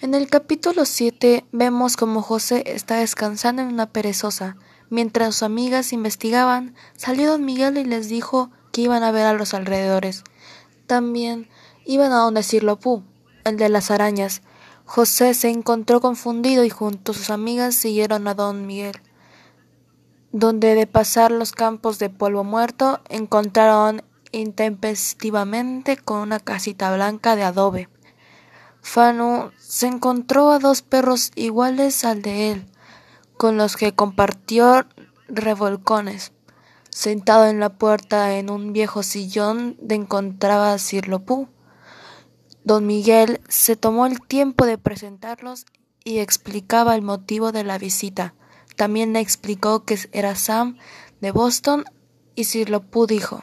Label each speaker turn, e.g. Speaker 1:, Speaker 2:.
Speaker 1: En el capítulo 7 vemos como José está descansando en una perezosa. Mientras sus amigas investigaban, salió don Miguel y les dijo que iban a ver a los alrededores. También iban a donde Sirlopú, el de las arañas. José se encontró confundido y junto a sus amigas siguieron a don Miguel, donde de pasar los campos de polvo muerto encontraron intempestivamente con una casita blanca de adobe. Fanu se encontró a dos perros iguales al de él, con los que compartió revolcones. Sentado en la puerta en un viejo sillón de encontraba a Sirlopú. Don Miguel se tomó el tiempo de presentarlos y explicaba el motivo de la visita. También le explicó que era Sam de Boston y Sirlopú dijo